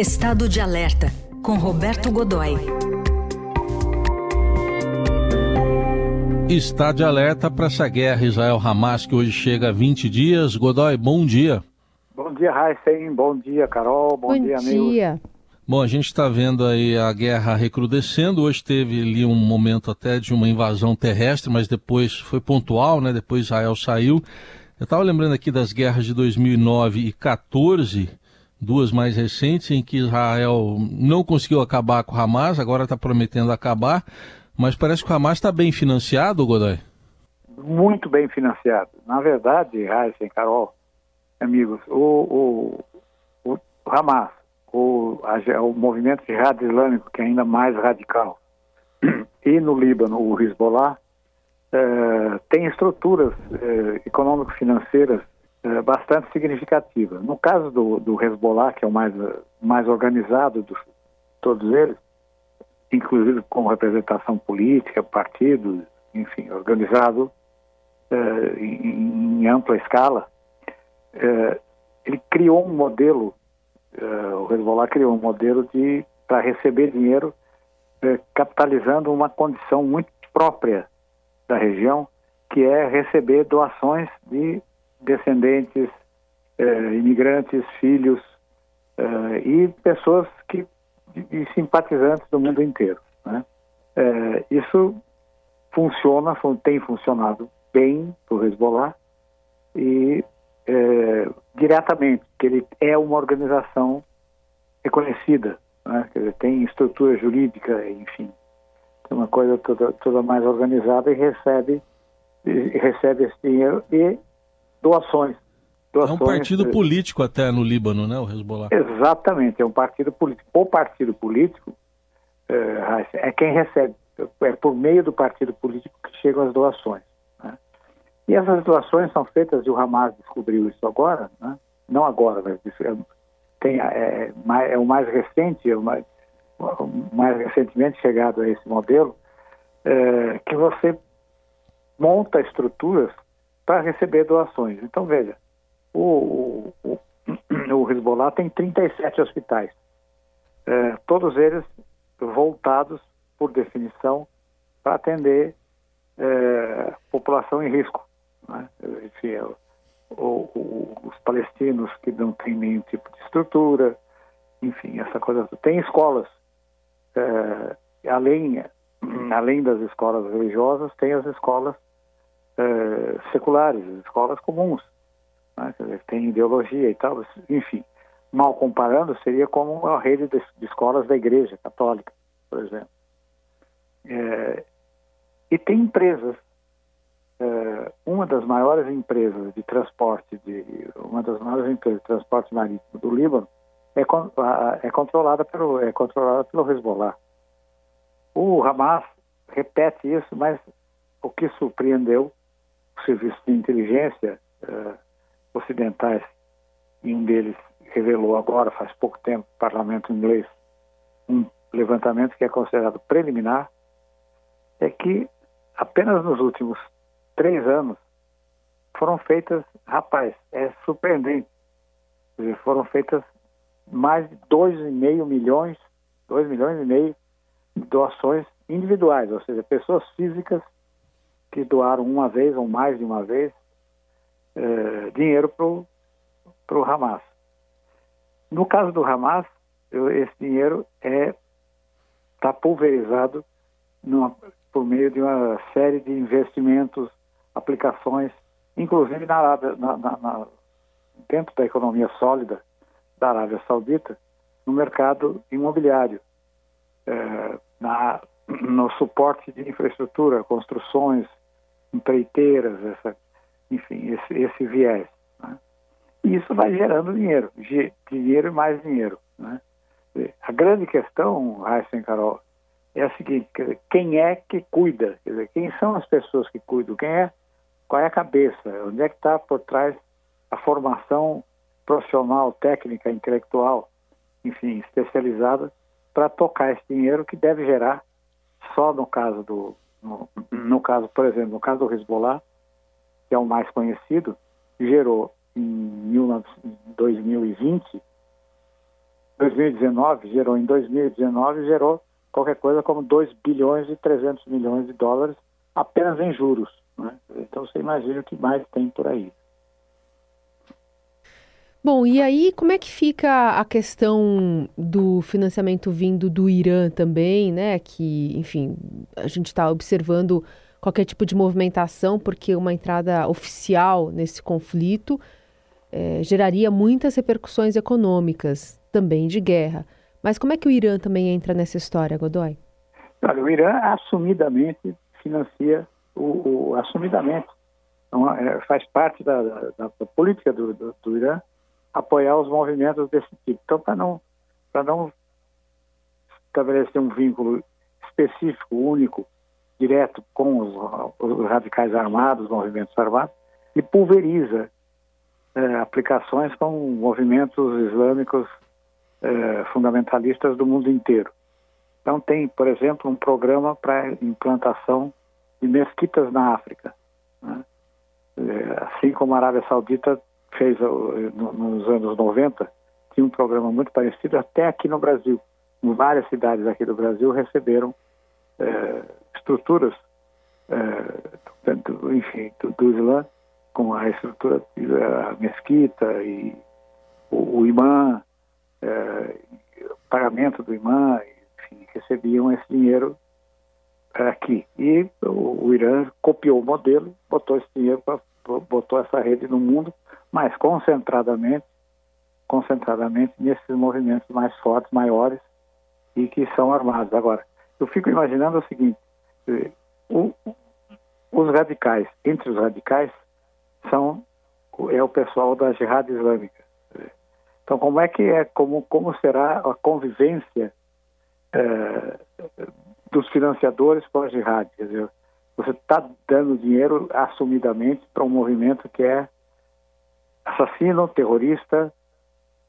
Estado de Alerta, com Roberto Godoy. Está de alerta para essa guerra Israel-Hamas que hoje chega a 20 dias. Godoy, bom dia. Bom dia, Heisen. Bom dia, Carol. Bom, Bom dia, dia. Bom, a gente está vendo aí a guerra recrudescendo. Hoje teve ali um momento até de uma invasão terrestre, mas depois foi pontual, né? Depois Israel saiu. Eu estava lembrando aqui das guerras de 2009 e 14, duas mais recentes, em que Israel não conseguiu acabar com o Hamas, agora está prometendo acabar, mas parece que o Hamas está bem financiado, Godoy. Muito bem financiado. Na verdade, Heisen, Carol, amigos, o, o, o Hamas, o, a, o movimento jihad islâmico, que é ainda mais radical, e no Líbano, o Hezbollah, eh, tem estruturas eh, econômico-financeiras eh, bastante significativas. No caso do, do Hezbollah, que é o mais, mais organizado de todos eles, inclusive com representação política, partidos, enfim, organizado eh, em, em ampla escala, eh, ele criou um modelo, eh, o Hezbollah criou um modelo de para receber dinheiro eh, capitalizando uma condição muito própria da região, que é receber doações de descendentes, eh, imigrantes, filhos eh, e pessoas que e simpatizantes do mundo inteiro. Né? Eh, isso funciona, fun- tem funcionado bem para o Hezbollah e diretamente, que ele é uma organização reconhecida, né? Quer dizer, tem estrutura jurídica, enfim, tem uma coisa toda, toda mais organizada e recebe e recebe esse dinheiro e doações. É um doações partido eh, político até no Líbano, né, o Hezbollah? Exatamente, é um partido político. O partido político Raíssa, é quem recebe, é por meio do partido político que chegam as doações. né? E essas doações são feitas, e o Hamas descobriu isso agora, né? não agora, mas é, tem, é, mais- é o mais recente, é o mais, o mais recentemente chegado a esse modelo, eh, que você monta estruturas para receber doações. Então, veja, o, o, o, Hezbollah tem 37 hospitais, eh, todos eles voltados, por definição, para atender eh, população em risco. Né? Enfim, é os palestinos que não têm nenhum tipo de estrutura, enfim, essa coisa. Tem escolas, além, além das escolas religiosas, tem as escolas eh, seculares, as escolas comuns né? Tem ideologia e tal, enfim, mal comparando, seria como uma rede de, de escolas da Igreja Católica, por exemplo. É, e tem empresas, é, uma das maiores empresas de transporte, de, uma das maiores empresas de transporte marítimo do Líbano, é, a- é controlada pelo é controlada pelo Hezbollah. O Hamas repete isso, mas o que surpreendeu o serviço de inteligência eh, ocidentais, e um deles revelou agora, faz pouco tempo, no parlamento inglês, um levantamento que é considerado preliminar, é que apenas nos últimos três anos foram feitas, rapaz, é surpreendente, dizer, foram feitas mais de 2,5 milhões, 2 milhões e meio de doações individuais, ou seja, pessoas físicas que doaram uma vez ou mais de uma vez eh, dinheiro para o Hamas. No caso do Hamas, eu- esse dinheiro é está pulverizado numa- por meio de uma série de investimentos, aplicações, inclusive na na- na- na- dentro da economia sólida da Arábia Saudita, no mercado imobiliário, eh, na- no suporte de infraestrutura, construções, empreiteiras, essa, enfim, esse, esse viés. né? E isso vai gerando dinheiro, dinheiro e mais dinheiro. Né? A grande questão, e Carol, é a seguinte, dizer, quem é que cuida? Dizer, quem são as pessoas que cuidam? Quem é, qual é a cabeça? Onde é que está por trás a formação profissional, técnica, intelectual, enfim, especializada para tocar esse dinheiro que deve gerar só no caso do no, caso, por exemplo, no caso do Hezbollah, que é o mais conhecido, gerou em 19 2020 2019 gerou em 2019 gerou qualquer coisa como 2 bilhões e 300 milhões de dólares apenas em juros. Né? Então você imagina o que mais tem por aí. Bom, e aí como é que fica a questão do financiamento vindo do Irã também, né? Que, enfim, a gente está observando qualquer tipo de movimentação, porque uma entrada oficial nesse conflito é, geraria muitas repercussões econômicas, também de guerra. Mas como é que o Irã também entra nessa história, Godoy? Olha, o Irã assumidamente financia o, o assumidamente então, é, faz parte da, da, da política do, do, do, Irã apoiar os movimentos desse tipo. Então, para não não estabelecer um vínculo específico, único, direto com os, os radicais armados, os movimentos armados, e pulveriza é, aplicações com movimentos islâmicos é, fundamentalistas do mundo inteiro. Então tem, por exemplo, um programa para implantação de mesquitas na África. Né? É, assim como a Arábia Saudita fez nos anos 90, tinha um programa muito parecido até aqui no Brasil. Várias cidades aqui do Brasil receberam é, estruturas, é, do, enfim, do, do Islã, com a estrutura a mesquita e o, o imã, é, o pagamento do imã, enfim, recebiam esse dinheiro aqui. E o, o Irã copiou o modelo, botou esse dinheiro, pra, botou essa rede no mundo, mas concentradamente, concentradamente nesses movimentos mais fortes, maiores e que são armados. Agora, eu fico imaginando o seguinte: o, os radicais, entre os radicais, são é o pessoal da Jihad Islâmica. Então, como é que é, como, como será a convivência é, dos financiadores com a Jihad? Quer dizer, você está dando dinheiro assumidamente para um movimento que é assassino, terrorista,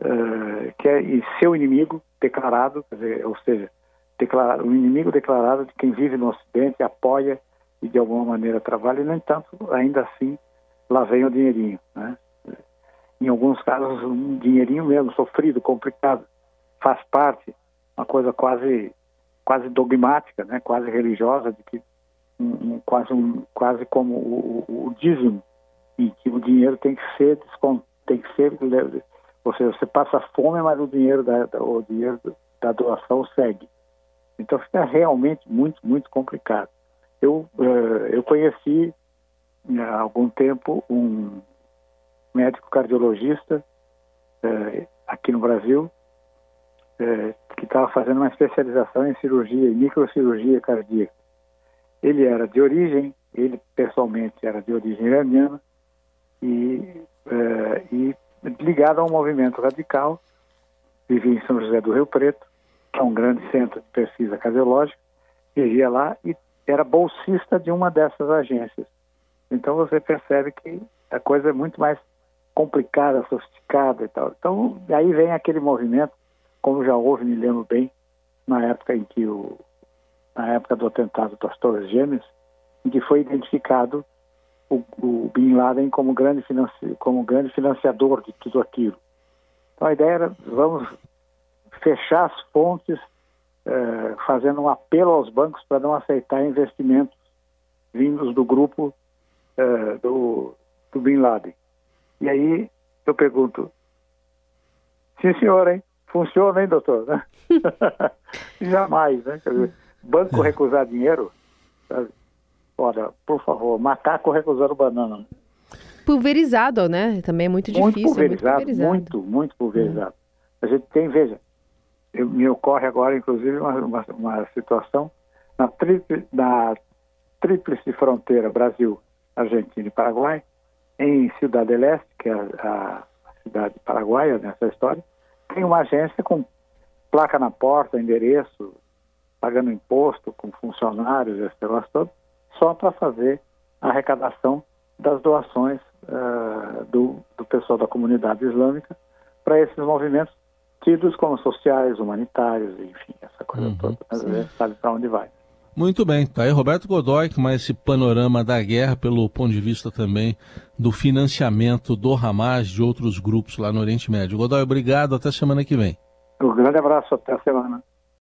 é, que é seu inimigo declarado, dizer, ou seja, declarado, um inimigo declarado de quem vive no Ocidente, apoia e de alguma maneira trabalha, e, no entanto, ainda assim, lá vem o dinheirinho. Né? Em alguns casos, um dinheirinho mesmo, sofrido, complicado, faz parte, uma coisa quase, quase dogmática, né? quase religiosa, de que um, quase, um, quase como o, o, o dízimo, em que o dinheiro tem que ser tem que ser, ou seja, você passa fome, mas o dinheiro da, o dinheiro da doação segue. Então fica realmente muito, muito complicado. Eu, uh, eu conheci há algum tempo um médico cardiologista eh, aqui no Brasil eh, que estava fazendo uma especialização em cirurgia, em microcirurgia cardíaca. Ele era de origem, ele pessoalmente era de origem iraniana e, eh, e ligado a um movimento radical, vivia em São José do Rio Preto, que é um grande centro de pesquisa cardiológica, vivia lá e era bolsista de uma dessas agências. Então você percebe que a coisa é muito mais complicada, sofisticada e tal. Então aí vem aquele movimento, como já houve, me lembro bem, na época em que o na época do atentado das Torres Gêmeas, em que foi identificado o, o Bin Laden como grande, como grande financiador de tudo aquilo. Então a ideia era vamos fechar as fontes, eh, fazendo um apelo aos bancos para não aceitar investimentos vindos do grupo é, do, do Bin Laden. E aí eu pergunto, sim senhor, hein? Funciona, hein, doutor? Jamais, né? Quer dizer, banco recusar dinheiro? Olha, por favor, macaco recusando banana. Pulverizado, né? Também é muito difícil. Muito pulverizado, muito, pulverizado. muito, muito pulverizado. A gente tem, veja, eu, me ocorre agora, inclusive, uma, uma, uma situação na, tríplice, na tríplice fronteira Brasil, Argentina e Paraguai, em Cidade del Este, que é a, a cidade paraguaia nessa história, tem uma agência com placa na porta, endereço, pagando imposto, com funcionários, esse negócio todo, só para fazer a arrecadação das doações uh, do, do pessoal da comunidade islâmica para esses movimentos tidos como sociais, humanitários, enfim, essa coisa uhum, toda. A gente sabe para onde vai. Muito bem, tá aí Roberto Godoy com mais esse panorama da guerra pelo ponto de vista também do financiamento do Hamas de outros grupos lá no Oriente Médio. Godoy, obrigado, até semana que vem. Um grande abraço, até a semana.